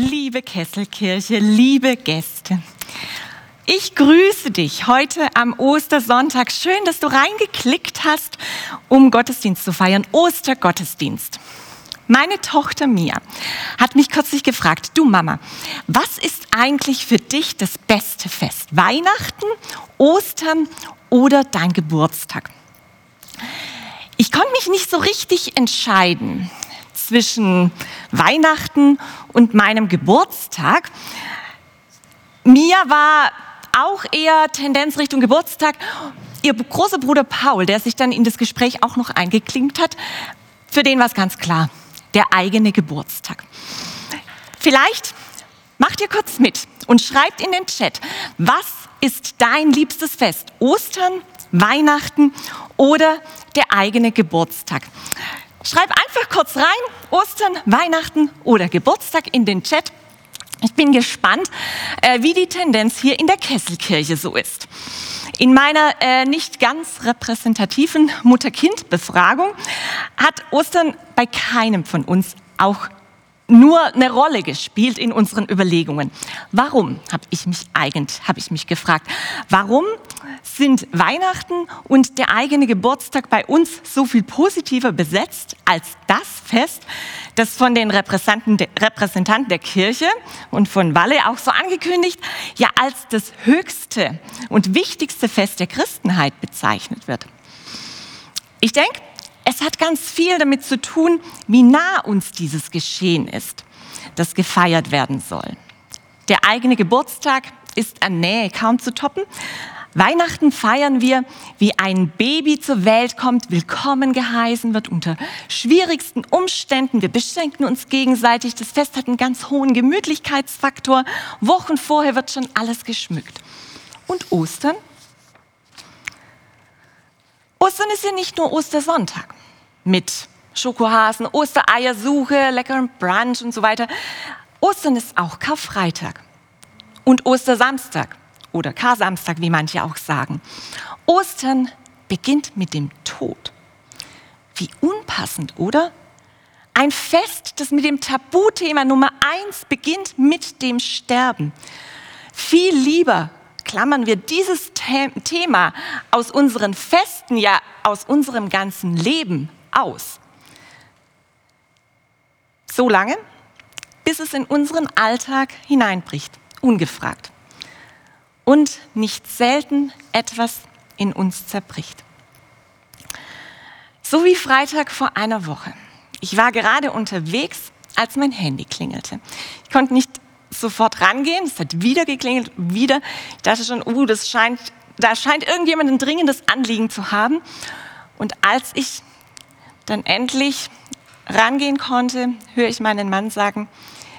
liebe Kesselkirche, liebe Gäste. Ich grüße dich heute am Ostersonntag. Schön, dass du reingeklickt hast, um Gottesdienst zu feiern. Ostergottesdienst. Meine Tochter Mia hat mich kürzlich gefragt, du Mama, was ist eigentlich für dich das beste Fest? Weihnachten, Ostern oder dein Geburtstag? Ich konnte mich nicht so richtig entscheiden zwischen Weihnachten und meinem Geburtstag. Mia war auch eher Tendenz Richtung Geburtstag. Ihr großer Bruder Paul, der sich dann in das Gespräch auch noch eingeklinkt hat, für den war es ganz klar, der eigene Geburtstag. Vielleicht macht ihr kurz mit und schreibt in den Chat, was ist dein liebstes Fest? Ostern, Weihnachten oder der eigene Geburtstag? Schreib einfach kurz rein, Ostern, Weihnachten oder Geburtstag in den Chat. Ich bin gespannt, äh, wie die Tendenz hier in der Kesselkirche so ist. In meiner äh, nicht ganz repräsentativen Mutter-Kind-Befragung hat Ostern bei keinem von uns auch nur eine Rolle gespielt in unseren Überlegungen. Warum, habe ich mich eigentlich, habe ich mich gefragt. Warum sind Weihnachten und der eigene Geburtstag bei uns so viel positiver besetzt als das Fest, das von den Repräsentanten der Kirche und von Walle auch so angekündigt, ja als das höchste und wichtigste Fest der Christenheit bezeichnet wird. Ich denke, es hat ganz viel damit zu tun, wie nah uns dieses Geschehen ist, das gefeiert werden soll. Der eigene Geburtstag ist an Nähe kaum zu toppen. Weihnachten feiern wir, wie ein Baby zur Welt kommt, willkommen geheißen wird unter schwierigsten Umständen. Wir beschenken uns gegenseitig. Das Fest hat einen ganz hohen Gemütlichkeitsfaktor. Wochen vorher wird schon alles geschmückt. Und Ostern? Ostern ist ja nicht nur Ostersonntag mit Schokohasen, Ostereiersuche, leckeren Brunch und so weiter. Ostern ist auch Karfreitag und Ostersamstag oder Kar-Samstag, wie manche auch sagen. Ostern beginnt mit dem Tod. Wie unpassend, oder? Ein Fest, das mit dem Tabuthema Nummer eins beginnt mit dem Sterben. Viel lieber klammern wir dieses Thema aus unseren Festen, ja aus unserem ganzen Leben aus. So lange, bis es in unseren Alltag hineinbricht, ungefragt. Und nicht selten etwas in uns zerbricht. So wie Freitag vor einer Woche. Ich war gerade unterwegs, als mein Handy klingelte. Ich konnte nicht sofort rangehen, es hat wieder geklingelt, wieder. Ich dachte schon, uh, das scheint, da scheint irgendjemand ein dringendes Anliegen zu haben. Und als ich dann endlich rangehen konnte, höre ich meinen Mann sagen,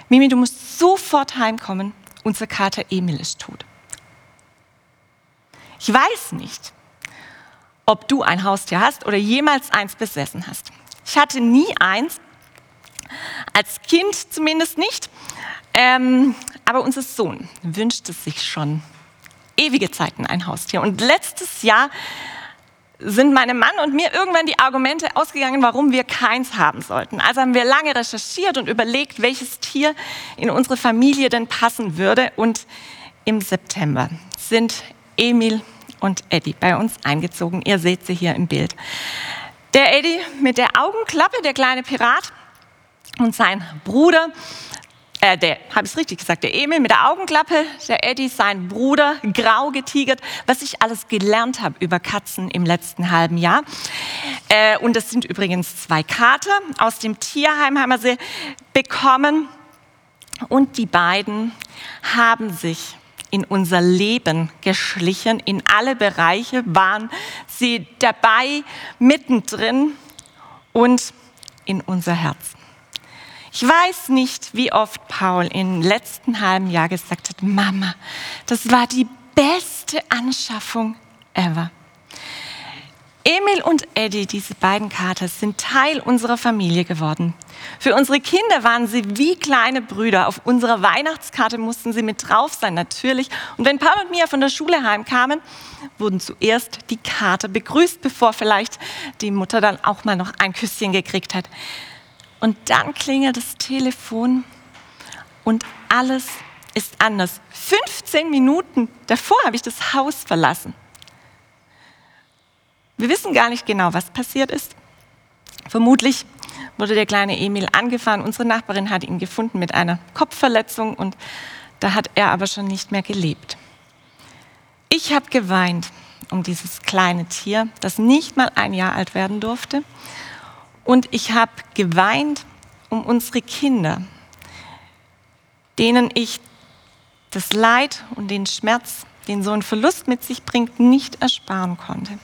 Mimi, du musst sofort heimkommen, unser Kater Emil ist tot. Ich weiß nicht, ob du ein Haustier hast oder jemals eins besessen hast. Ich hatte nie eins, als Kind zumindest nicht, ähm, aber unser Sohn wünschte sich schon ewige Zeiten ein Haustier. Und letztes Jahr sind meinem Mann und mir irgendwann die Argumente ausgegangen, warum wir keins haben sollten. Also haben wir lange recherchiert und überlegt, welches Tier in unsere Familie denn passen würde. Und im September sind Emil und Eddie bei uns eingezogen. Ihr seht sie hier im Bild. Der Eddie mit der Augenklappe, der kleine Pirat, und sein Bruder äh, der, habe ich es richtig gesagt, der Emil mit der Augenklappe, der Eddie, sein Bruder, grau getigert, was ich alles gelernt habe über Katzen im letzten halben Jahr. Äh, und das sind übrigens zwei Kater. Aus dem Tierheim haben wir sie bekommen. Und die beiden haben sich in unser Leben geschlichen, in alle Bereiche waren sie dabei, mittendrin und in unser Herz. Ich weiß nicht, wie oft Paul im letzten halben Jahr gesagt hat, Mama, das war die beste Anschaffung ever. Emil und Eddie, diese beiden Kater, sind Teil unserer Familie geworden. Für unsere Kinder waren sie wie kleine Brüder. Auf unserer Weihnachtskarte mussten sie mit drauf sein, natürlich. Und wenn Paul und Mia von der Schule heimkamen, wurden zuerst die Kater begrüßt, bevor vielleicht die Mutter dann auch mal noch ein Küsschen gekriegt hat. Und dann klingelt das Telefon und alles ist anders. 15 Minuten davor habe ich das Haus verlassen. Wir wissen gar nicht genau, was passiert ist. Vermutlich wurde der kleine Emil angefahren. Unsere Nachbarin hat ihn gefunden mit einer Kopfverletzung und da hat er aber schon nicht mehr gelebt. Ich habe geweint um dieses kleine Tier, das nicht mal ein Jahr alt werden durfte. Und ich habe geweint um unsere Kinder, denen ich das Leid und den Schmerz, den so ein Verlust mit sich bringt, nicht ersparen konnte.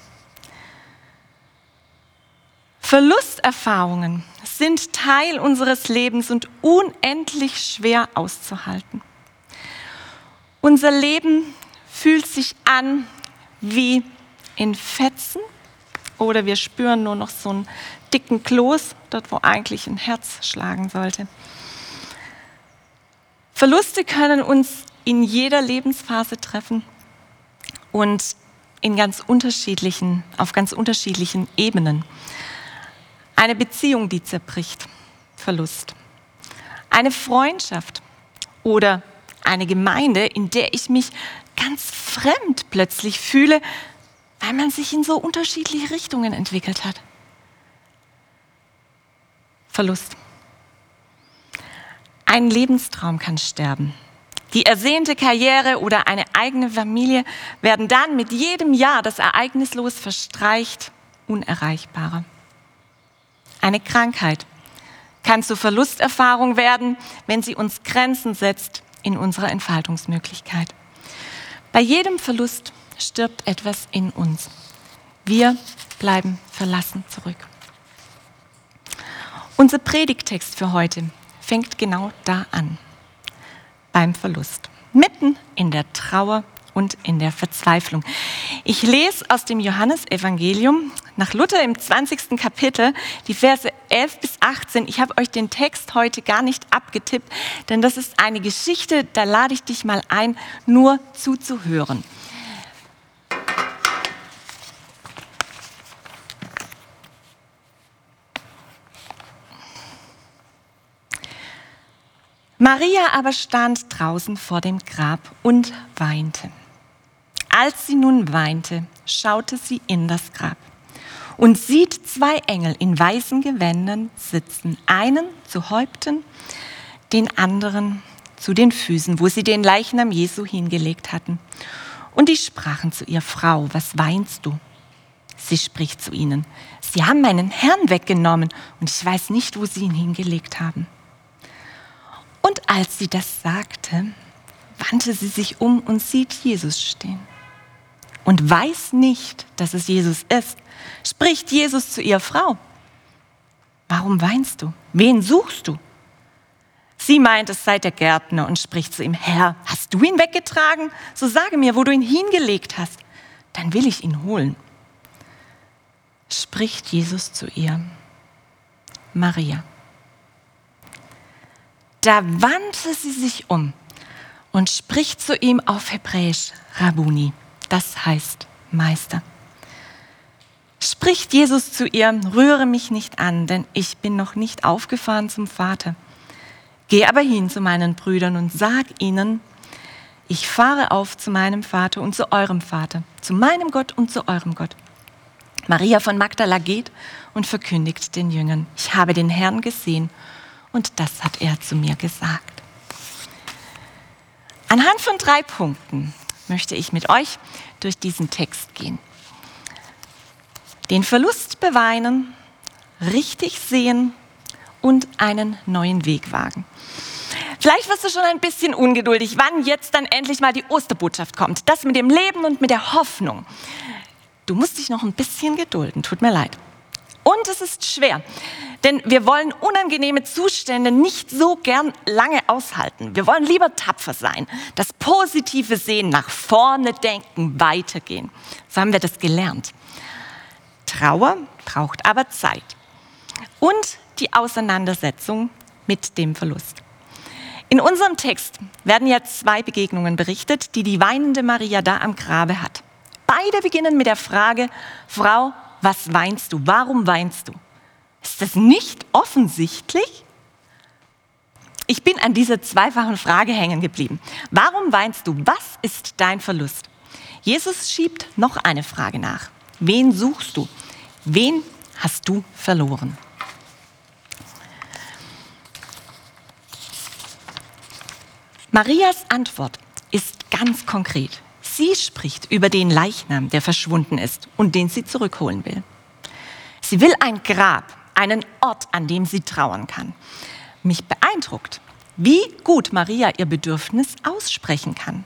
Verlusterfahrungen sind Teil unseres Lebens und unendlich schwer auszuhalten. Unser Leben fühlt sich an wie in Fetzen oder wir spüren nur noch so einen dicken Kloß, dort wo eigentlich ein Herz schlagen sollte. Verluste können uns in jeder Lebensphase treffen und in ganz unterschiedlichen, auf ganz unterschiedlichen Ebenen. Eine Beziehung, die zerbricht, Verlust. Eine Freundschaft oder eine Gemeinde, in der ich mich ganz fremd plötzlich fühle, weil man sich in so unterschiedliche Richtungen entwickelt hat. Verlust. Ein Lebenstraum kann sterben. Die ersehnte Karriere oder eine eigene Familie werden dann mit jedem Jahr, das ereignislos verstreicht, unerreichbarer. Eine Krankheit kann zur Verlusterfahrung werden, wenn sie uns Grenzen setzt in unserer Entfaltungsmöglichkeit. Bei jedem Verlust stirbt etwas in uns. Wir bleiben verlassen zurück. Unser Predigtext für heute fängt genau da an, beim Verlust, mitten in der Trauer und in der Verzweiflung. Ich lese aus dem Johannesevangelium nach Luther im 20. Kapitel die Verse 11 bis 18. Ich habe euch den Text heute gar nicht abgetippt, denn das ist eine Geschichte, da lade ich dich mal ein, nur zuzuhören. Maria aber stand draußen vor dem Grab und weinte. Als sie nun weinte, schaute sie in das Grab und sieht zwei Engel in weißen Gewändern sitzen, einen zu Häupten, den anderen zu den Füßen, wo sie den Leichnam Jesu hingelegt hatten. Und die sprachen zu ihr, Frau, was weinst du? Sie spricht zu ihnen, Sie haben meinen Herrn weggenommen und ich weiß nicht, wo Sie ihn hingelegt haben. Und als sie das sagte, wandte sie sich um und sieht Jesus stehen. Und weiß nicht, dass es Jesus ist, spricht Jesus zu ihr Frau. Warum weinst du? Wen suchst du? Sie meint, es sei der Gärtner und spricht zu ihm, Herr, hast du ihn weggetragen? So sage mir, wo du ihn hingelegt hast. Dann will ich ihn holen. Spricht Jesus zu ihr, Maria. Da wandte sie sich um und spricht zu ihm auf Hebräisch Rabuni, das heißt Meister. Spricht Jesus zu ihr, rühre mich nicht an, denn ich bin noch nicht aufgefahren zum Vater. Geh aber hin zu meinen Brüdern und sag ihnen, ich fahre auf zu meinem Vater und zu eurem Vater, zu meinem Gott und zu eurem Gott. Maria von Magdala geht und verkündigt den Jüngern, ich habe den Herrn gesehen und das hat er zu mir gesagt. Anhand von drei Punkten möchte ich mit euch durch diesen Text gehen. Den Verlust beweinen, richtig sehen und einen neuen Weg wagen. Vielleicht wirst du schon ein bisschen ungeduldig, wann jetzt dann endlich mal die Osterbotschaft kommt. Das mit dem Leben und mit der Hoffnung. Du musst dich noch ein bisschen gedulden, tut mir leid. Und es ist schwer, denn wir wollen unangenehme Zustände nicht so gern lange aushalten. Wir wollen lieber tapfer sein, das Positive sehen, nach vorne denken, weitergehen. So haben wir das gelernt. Trauer braucht aber Zeit und die Auseinandersetzung mit dem Verlust. In unserem Text werden jetzt zwei Begegnungen berichtet, die die weinende Maria da am Grabe hat. Beide beginnen mit der Frage, Frau, was weinst du? Warum weinst du? Ist das nicht offensichtlich? Ich bin an dieser zweifachen Frage hängen geblieben. Warum weinst du? Was ist dein Verlust? Jesus schiebt noch eine Frage nach. Wen suchst du? Wen hast du verloren? Marias Antwort ist ganz konkret. Sie spricht über den Leichnam, der verschwunden ist und den sie zurückholen will. Sie will ein Grab, einen Ort, an dem sie trauern kann. Mich beeindruckt, wie gut Maria ihr Bedürfnis aussprechen kann.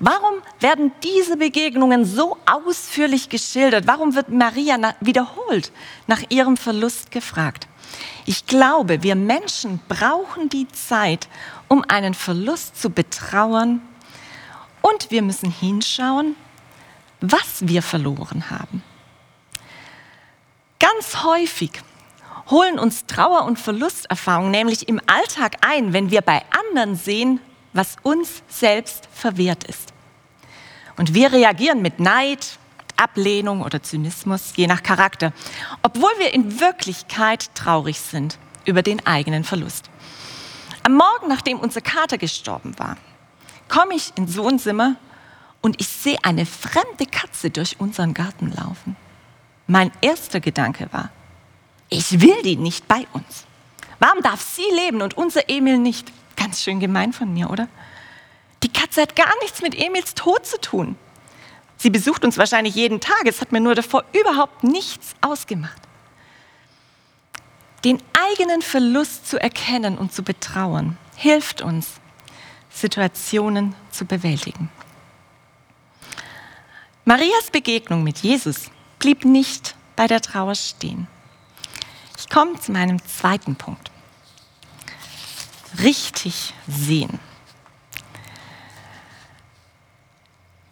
Warum werden diese Begegnungen so ausführlich geschildert? Warum wird Maria wiederholt nach ihrem Verlust gefragt? Ich glaube, wir Menschen brauchen die Zeit, um einen Verlust zu betrauern und wir müssen hinschauen, was wir verloren haben. Ganz häufig holen uns Trauer- und Verlusterfahrungen nämlich im Alltag ein, wenn wir bei anderen sehen, was uns selbst verwehrt ist. Und wir reagieren mit Neid, Ablehnung oder Zynismus, je nach Charakter, obwohl wir in Wirklichkeit traurig sind über den eigenen Verlust. Am Morgen, nachdem unser Kater gestorben war, komme ich ins Wohnzimmer und ich sehe eine fremde Katze durch unseren Garten laufen. Mein erster Gedanke war, ich will die nicht bei uns. Warum darf sie leben und unser Emil nicht? Ganz schön gemein von mir, oder? Die Katze hat gar nichts mit Emils Tod zu tun. Sie besucht uns wahrscheinlich jeden Tag. Es hat mir nur davor überhaupt nichts ausgemacht. Den eigenen Verlust zu erkennen und zu betrauern, hilft uns, Situationen zu bewältigen. Marias Begegnung mit Jesus blieb nicht bei der Trauer stehen. Ich komme zu meinem zweiten Punkt. Richtig sehen.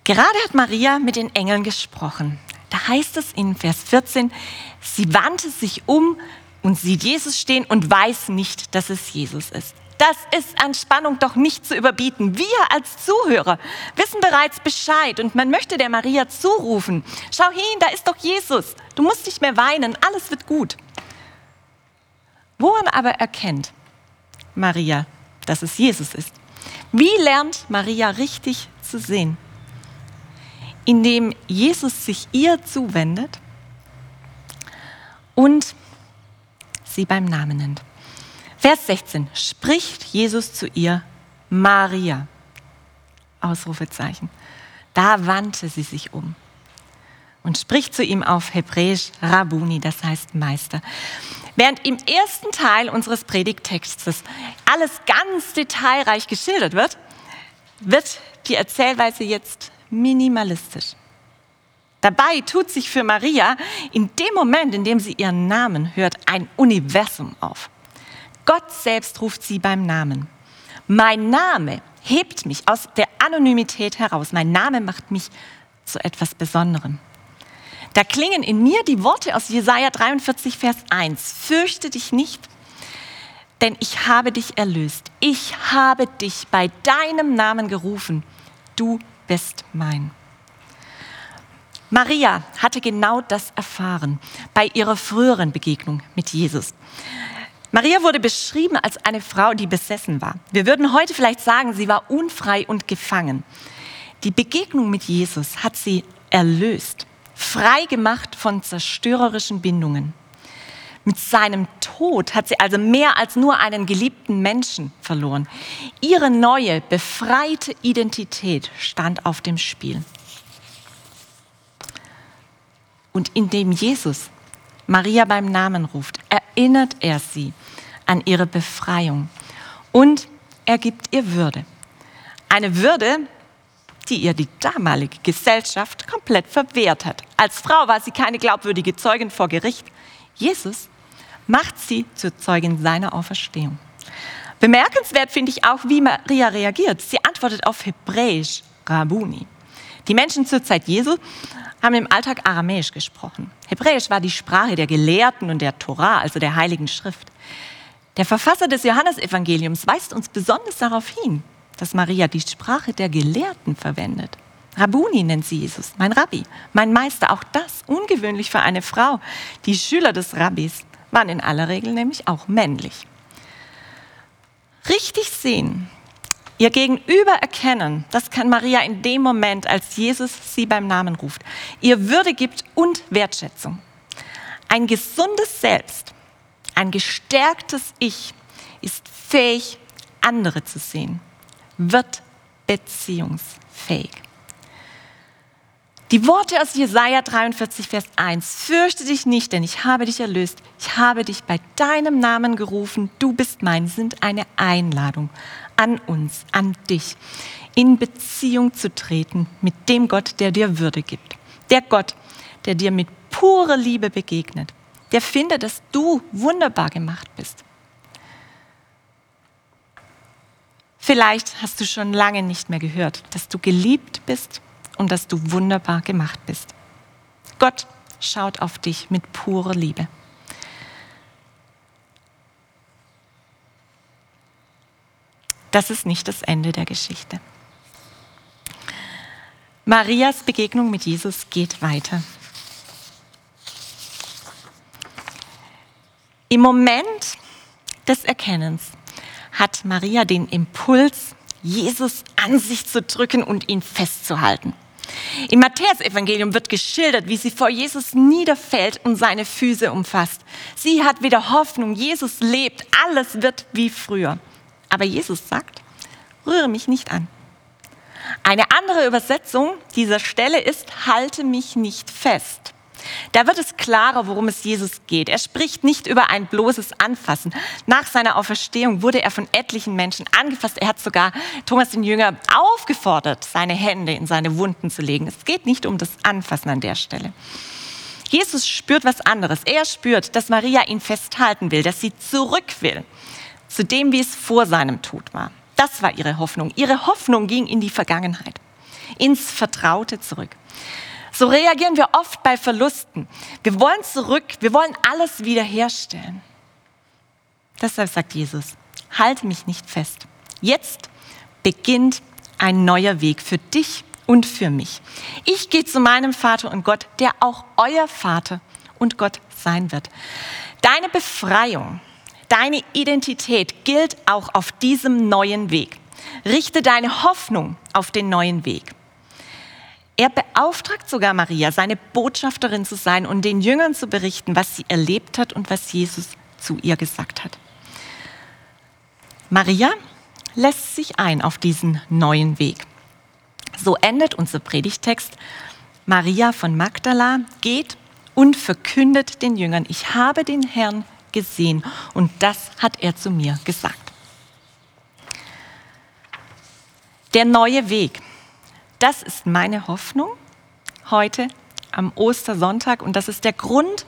Gerade hat Maria mit den Engeln gesprochen. Da heißt es in Vers 14, sie wandte sich um und sieht Jesus stehen und weiß nicht, dass es Jesus ist. Das ist an Spannung doch nicht zu überbieten. Wir als Zuhörer wissen bereits Bescheid und man möchte der Maria zurufen, schau hin, da ist doch Jesus. Du musst nicht mehr weinen, alles wird gut. Woran aber erkennt Maria, dass es Jesus ist? Wie lernt Maria richtig zu sehen? indem Jesus sich ihr zuwendet und sie beim Namen nennt. Vers 16 spricht Jesus zu ihr Maria. Ausrufezeichen. Da wandte sie sich um und spricht zu ihm auf Hebräisch Rabuni, das heißt Meister. Während im ersten Teil unseres Predigttextes alles ganz detailreich geschildert wird, wird die Erzählweise jetzt minimalistisch. Dabei tut sich für Maria in dem Moment, in dem sie ihren Namen hört, ein Universum auf. Gott selbst ruft sie beim Namen. Mein Name hebt mich aus der Anonymität heraus. Mein Name macht mich zu etwas Besonderem. Da klingen in mir die Worte aus Jesaja 43, Vers 1. Fürchte dich nicht, denn ich habe dich erlöst. Ich habe dich bei deinem Namen gerufen. Du bist mein. Maria hatte genau das erfahren bei ihrer früheren Begegnung mit Jesus. Maria wurde beschrieben als eine Frau, die besessen war. Wir würden heute vielleicht sagen, sie war unfrei und gefangen. Die Begegnung mit Jesus hat sie erlöst, frei gemacht von zerstörerischen Bindungen. Mit seinem Tod hat sie also mehr als nur einen geliebten Menschen verloren. Ihre neue, befreite Identität stand auf dem Spiel. Und indem Jesus Maria beim Namen ruft, erinnert er sie an ihre Befreiung und er gibt ihr Würde. Eine Würde, die ihr die damalige Gesellschaft komplett verwehrt hat. Als Frau war sie keine glaubwürdige Zeugin vor Gericht. Jesus macht sie zur Zeugin seiner Auferstehung. Bemerkenswert finde ich auch, wie Maria reagiert. Sie antwortet auf Hebräisch, Rabuni. Die Menschen zur Zeit Jesu haben im Alltag Aramäisch gesprochen. Hebräisch war die Sprache der Gelehrten und der Torah, also der Heiligen Schrift. Der Verfasser des Johannesevangeliums weist uns besonders darauf hin, dass Maria die Sprache der Gelehrten verwendet. Rabuni nennt sie Jesus, mein Rabbi, mein Meister. Auch das ungewöhnlich für eine Frau. Die Schüler des Rabbis waren in aller Regel nämlich auch männlich. Richtig sehen, ihr Gegenüber erkennen, das kann Maria in dem Moment, als Jesus sie beim Namen ruft, ihr Würde gibt und Wertschätzung. Ein gesundes Selbst, ein gestärktes Ich ist fähig, andere zu sehen, wird beziehungsfähig. Die Worte aus Jesaja 43, Vers 1. Fürchte dich nicht, denn ich habe dich erlöst. Ich habe dich bei deinem Namen gerufen. Du bist mein, sind eine Einladung an uns, an dich, in Beziehung zu treten mit dem Gott, der dir Würde gibt. Der Gott, der dir mit purer Liebe begegnet. Der findet, dass du wunderbar gemacht bist. Vielleicht hast du schon lange nicht mehr gehört, dass du geliebt bist und dass du wunderbar gemacht bist. Gott schaut auf dich mit purer Liebe. Das ist nicht das Ende der Geschichte. Marias Begegnung mit Jesus geht weiter. Im Moment des Erkennens hat Maria den Impuls, Jesus an sich zu drücken und ihn festzuhalten. Im Matthäus-Evangelium wird geschildert, wie sie vor Jesus niederfällt und seine Füße umfasst. Sie hat wieder Hoffnung, Jesus lebt, alles wird wie früher. Aber Jesus sagt, rühre mich nicht an. Eine andere Übersetzung dieser Stelle ist, halte mich nicht fest. Da wird es klarer, worum es Jesus geht. Er spricht nicht über ein bloßes Anfassen. Nach seiner Auferstehung wurde er von etlichen Menschen angefasst. Er hat sogar Thomas den Jünger aufgefordert, seine Hände in seine Wunden zu legen. Es geht nicht um das Anfassen an der Stelle. Jesus spürt was anderes. Er spürt, dass Maria ihn festhalten will, dass sie zurück will zu dem, wie es vor seinem Tod war. Das war ihre Hoffnung. Ihre Hoffnung ging in die Vergangenheit, ins Vertraute zurück. So reagieren wir oft bei Verlusten. Wir wollen zurück, wir wollen alles wiederherstellen. Deshalb sagt Jesus, halte mich nicht fest. Jetzt beginnt ein neuer Weg für dich und für mich. Ich gehe zu meinem Vater und Gott, der auch euer Vater und Gott sein wird. Deine Befreiung, deine Identität gilt auch auf diesem neuen Weg. Richte deine Hoffnung auf den neuen Weg. Er beauftragt sogar Maria, seine Botschafterin zu sein und den Jüngern zu berichten, was sie erlebt hat und was Jesus zu ihr gesagt hat. Maria lässt sich ein auf diesen neuen Weg. So endet unser Predigtext. Maria von Magdala geht und verkündet den Jüngern, ich habe den Herrn gesehen und das hat er zu mir gesagt. Der neue Weg. Das ist meine Hoffnung heute am Ostersonntag und das ist der Grund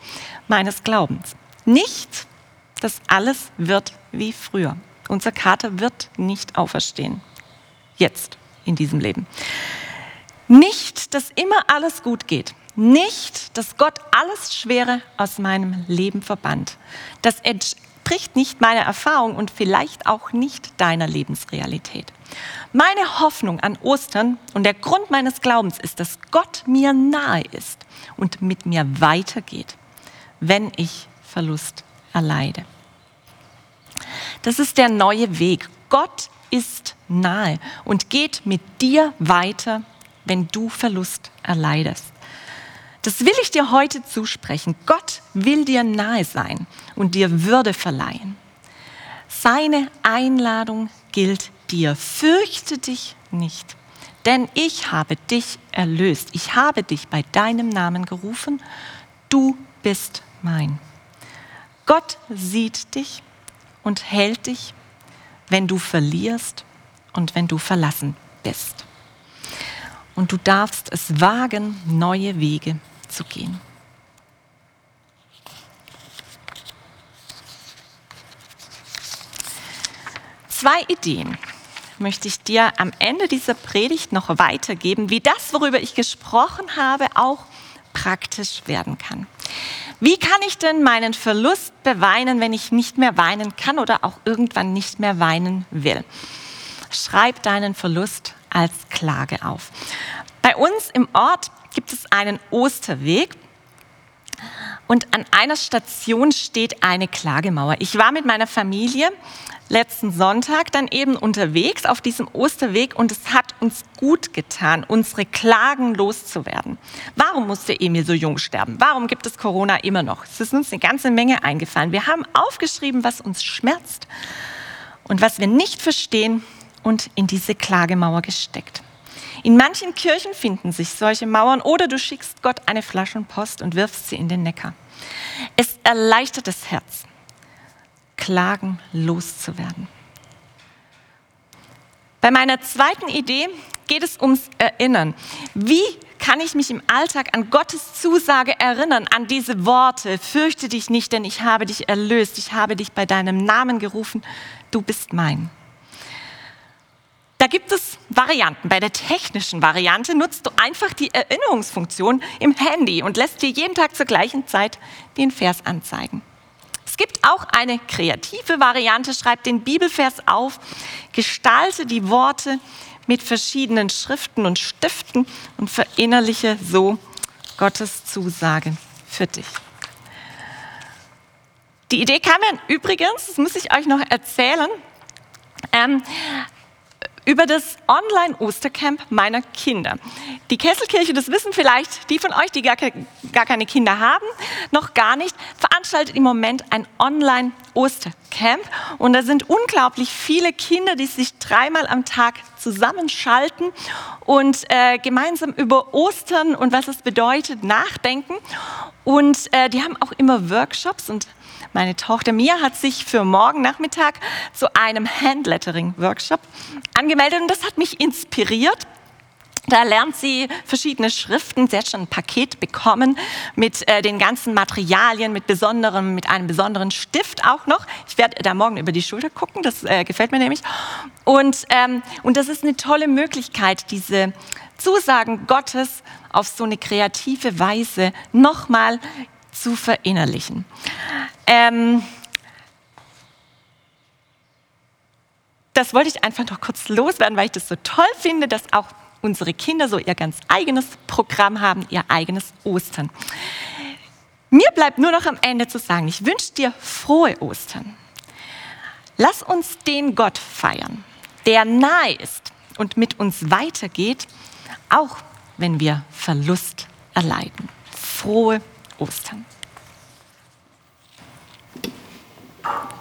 meines Glaubens. Nicht, dass alles wird wie früher. Unser Kater wird nicht auferstehen. Jetzt, in diesem Leben. Nicht, dass immer alles gut geht. Nicht, dass Gott alles Schwere aus meinem Leben verbannt. Das entspricht nicht meiner Erfahrung und vielleicht auch nicht deiner Lebensrealität. Meine Hoffnung an Ostern und der Grund meines Glaubens ist, dass Gott mir nahe ist und mit mir weitergeht, wenn ich Verlust erleide. Das ist der neue Weg. Gott ist nahe und geht mit dir weiter, wenn du Verlust erleidest. Das will ich dir heute zusprechen. Gott will dir nahe sein und dir Würde verleihen. Seine Einladung gilt dir, fürchte dich nicht, denn ich habe dich erlöst. Ich habe dich bei deinem Namen gerufen. Du bist mein. Gott sieht dich und hält dich, wenn du verlierst und wenn du verlassen bist. Und du darfst es wagen, neue Wege zu gehen. Zwei Ideen möchte ich dir am Ende dieser Predigt noch weitergeben, wie das, worüber ich gesprochen habe, auch praktisch werden kann. Wie kann ich denn meinen Verlust beweinen, wenn ich nicht mehr weinen kann oder auch irgendwann nicht mehr weinen will? Schreib deinen Verlust als Klage auf. Bei uns im Ort gibt es einen Osterweg Und an einer Station steht eine Klagemauer. Ich war mit meiner Familie letzten Sonntag dann eben unterwegs auf diesem Osterweg und es hat uns gut getan, unsere Klagen loszuwerden. Warum musste Emil so jung sterben? Warum gibt es Corona immer noch? Es ist uns eine ganze Menge eingefallen. Wir haben aufgeschrieben, was uns schmerzt und was wir nicht verstehen und in diese Klagemauer gesteckt. In manchen Kirchen finden sich solche Mauern oder du schickst Gott eine Flaschenpost und wirfst sie in den Neckar. Es erleichtert das Herz, Klagen loszuwerden. Bei meiner zweiten Idee geht es ums Erinnern. Wie kann ich mich im Alltag an Gottes Zusage erinnern, an diese Worte, fürchte dich nicht, denn ich habe dich erlöst, ich habe dich bei deinem Namen gerufen, du bist mein. Da gibt es Varianten. Bei der technischen Variante nutzt du einfach die Erinnerungsfunktion im Handy und lässt dir jeden Tag zur gleichen Zeit den Vers anzeigen. Es gibt auch eine kreative Variante. Schreib den Bibelvers auf, gestalte die Worte mit verschiedenen Schriften und Stiften und verinnerliche so Gottes Zusage für dich. Die Idee kam mir übrigens, das muss ich euch noch erzählen, ähm, über das Online-Ostercamp meiner Kinder. Die Kesselkirche, das wissen vielleicht die von euch, die gar, gar keine Kinder haben, noch gar nicht, veranstaltet im Moment ein Online-Ostercamp. Und da sind unglaublich viele Kinder, die sich dreimal am Tag zusammenschalten und äh, gemeinsam über Ostern und was es bedeutet nachdenken. Und äh, die haben auch immer Workshops und meine Tochter Mia hat sich für morgen Nachmittag zu einem Handlettering-Workshop angemeldet und das hat mich inspiriert. Da lernt sie verschiedene Schriften. Sie hat schon ein Paket bekommen mit äh, den ganzen Materialien, mit besonderem, mit einem besonderen Stift auch noch. Ich werde da morgen über die Schulter gucken. Das äh, gefällt mir nämlich. Und ähm, und das ist eine tolle Möglichkeit, diese Zusagen Gottes auf so eine kreative Weise nochmal zu verinnerlichen. Ähm, das wollte ich einfach noch kurz loswerden, weil ich das so toll finde, dass auch unsere Kinder so ihr ganz eigenes Programm haben, ihr eigenes Ostern. Mir bleibt nur noch am Ende zu sagen, ich wünsche dir frohe Ostern. Lass uns den Gott feiern, der nahe ist und mit uns weitergeht, auch wenn wir Verlust erleiden. Frohe Ostern. Oh.